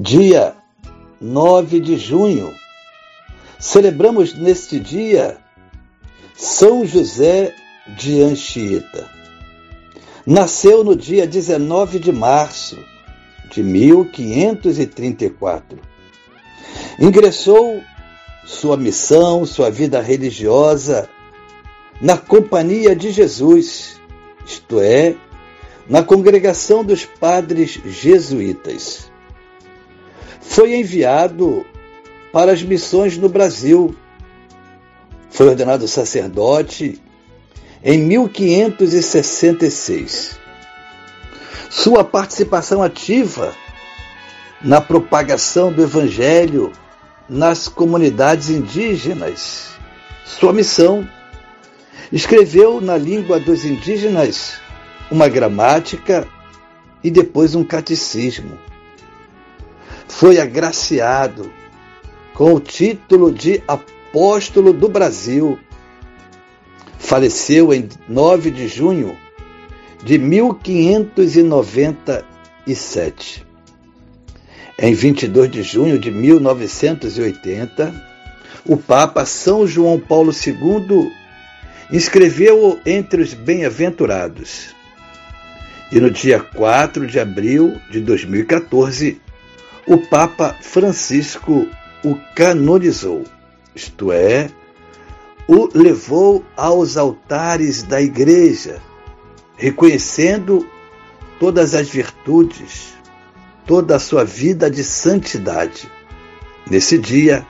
dia 9 de junho. Celebramos neste dia São José de Anchieta. Nasceu no dia 19 de março de 1534. Ingressou sua missão, sua vida religiosa na Companhia de Jesus, isto é, na congregação dos padres jesuítas foi enviado para as missões no Brasil. Foi ordenado sacerdote em 1566. Sua participação ativa na propagação do Evangelho nas comunidades indígenas. Sua missão escreveu na língua dos indígenas uma gramática e depois um catecismo foi agraciado com o título de Apóstolo do Brasil. Faleceu em 9 de junho de 1597. Em 22 de junho de 1980, o Papa São João Paulo II inscreveu-o entre os bem-aventurados. E no dia 4 de abril de 2014, o Papa Francisco o canonizou, isto é, o levou aos altares da Igreja, reconhecendo todas as virtudes, toda a sua vida de santidade. Nesse dia,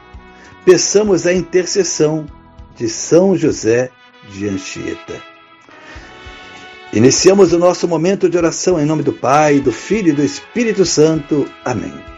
peçamos a intercessão de São José de Anchieta. Iniciamos o nosso momento de oração em nome do Pai, do Filho e do Espírito Santo. Amém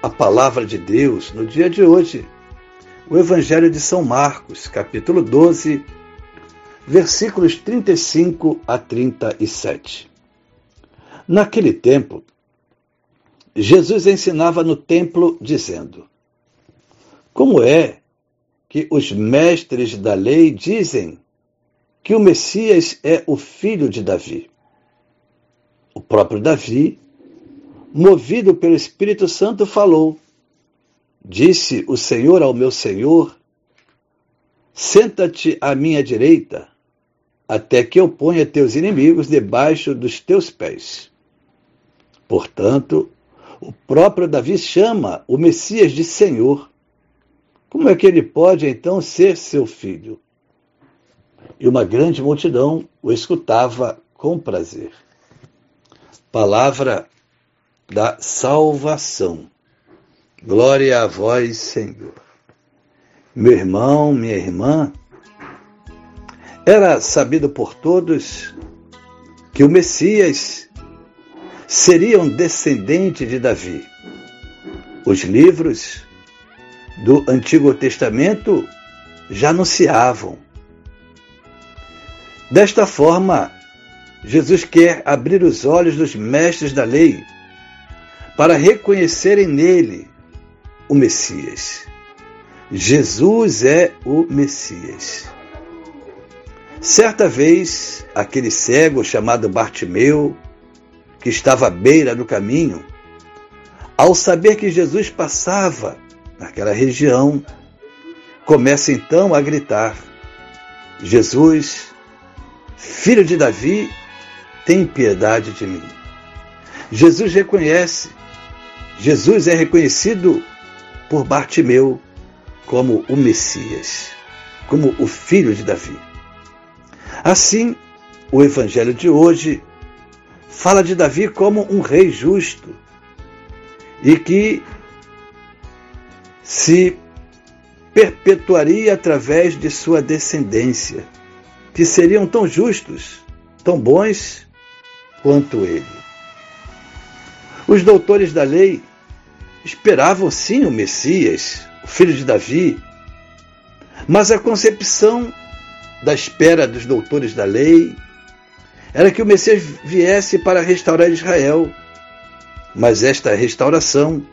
a palavra de Deus no dia de hoje. O Evangelho de São Marcos, capítulo 12, versículos 35 a 37. Naquele tempo, Jesus ensinava no templo, dizendo: Como é que os mestres da lei dizem que o Messias é o filho de Davi? O próprio Davi movido pelo Espírito Santo, falou: Disse o Senhor ao meu Senhor: Senta-te à minha direita, até que eu ponha teus inimigos debaixo dos teus pés. Portanto, o próprio Davi chama o Messias de Senhor. Como é que ele pode então ser seu filho? E uma grande multidão o escutava com prazer. Palavra da salvação. Glória a vós, Senhor. Meu irmão, minha irmã, era sabido por todos que o Messias seria um descendente de Davi. Os livros do Antigo Testamento já anunciavam. Desta forma, Jesus quer abrir os olhos dos mestres da lei para reconhecerem nele o Messias. Jesus é o Messias. Certa vez, aquele cego chamado Bartimeu, que estava à beira do caminho, ao saber que Jesus passava naquela região, começa então a gritar: Jesus, filho de Davi, tem piedade de mim. Jesus reconhece, Jesus é reconhecido por Bartimeu como o Messias, como o filho de Davi. Assim, o evangelho de hoje fala de Davi como um rei justo e que se perpetuaria através de sua descendência, que seriam tão justos, tão bons quanto ele. Os doutores da lei esperavam sim o Messias, o filho de Davi, mas a concepção da espera dos doutores da lei era que o Messias viesse para restaurar Israel. Mas esta restauração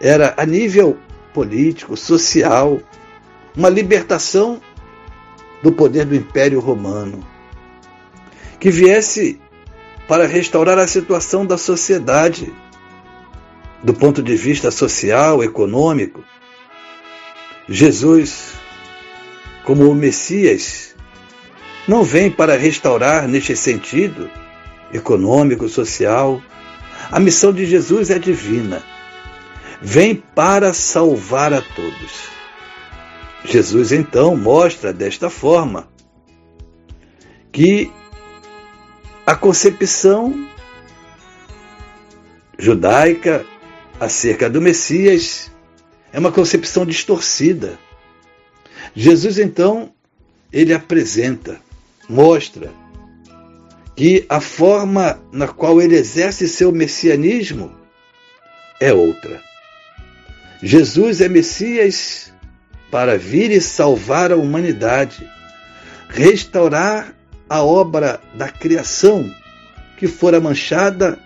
era a nível político, social, uma libertação do poder do Império Romano, que viesse para restaurar a situação da sociedade do ponto de vista social, econômico. Jesus como o Messias, não vem para restaurar neste sentido econômico, social. A missão de Jesus é divina. Vem para salvar a todos. Jesus então mostra desta forma que a concepção judaica acerca do Messias é uma concepção distorcida. Jesus então ele apresenta, mostra que a forma na qual ele exerce seu messianismo é outra. Jesus é Messias para vir e salvar a humanidade, restaurar a obra da criação que fora manchada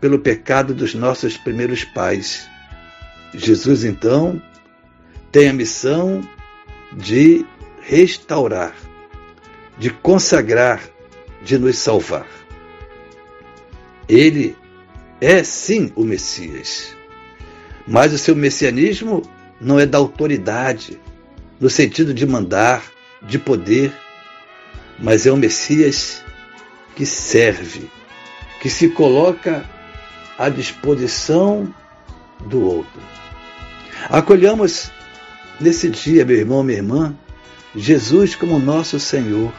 pelo pecado dos nossos primeiros pais. Jesus, então, tem a missão de restaurar, de consagrar, de nos salvar. Ele é sim o Messias, mas o seu messianismo não é da autoridade, no sentido de mandar, de poder, mas é o Messias que serve, que se coloca à disposição do outro. Acolhamos Nesse dia, meu irmão, minha irmã, Jesus como nosso Senhor,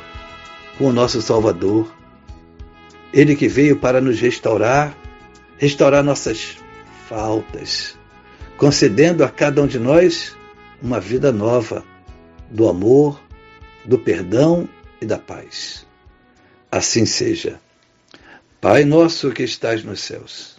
como nosso Salvador, Ele que veio para nos restaurar, restaurar nossas faltas, concedendo a cada um de nós uma vida nova do amor, do perdão e da paz. Assim seja. Pai nosso que estás nos céus,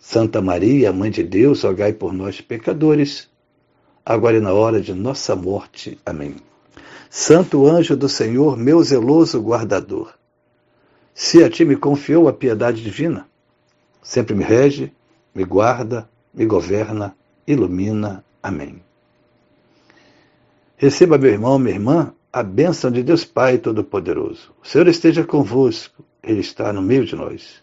Santa Maria, Mãe de Deus, rogai por nós, pecadores, agora e na hora de nossa morte. Amém. Santo anjo do Senhor, meu zeloso guardador, se a ti me confiou a piedade divina, sempre me rege, me guarda, me governa, ilumina. Amém. Receba, meu irmão, minha irmã, a bênção de Deus Pai Todo-Poderoso. O Senhor esteja convosco, Ele está no meio de nós.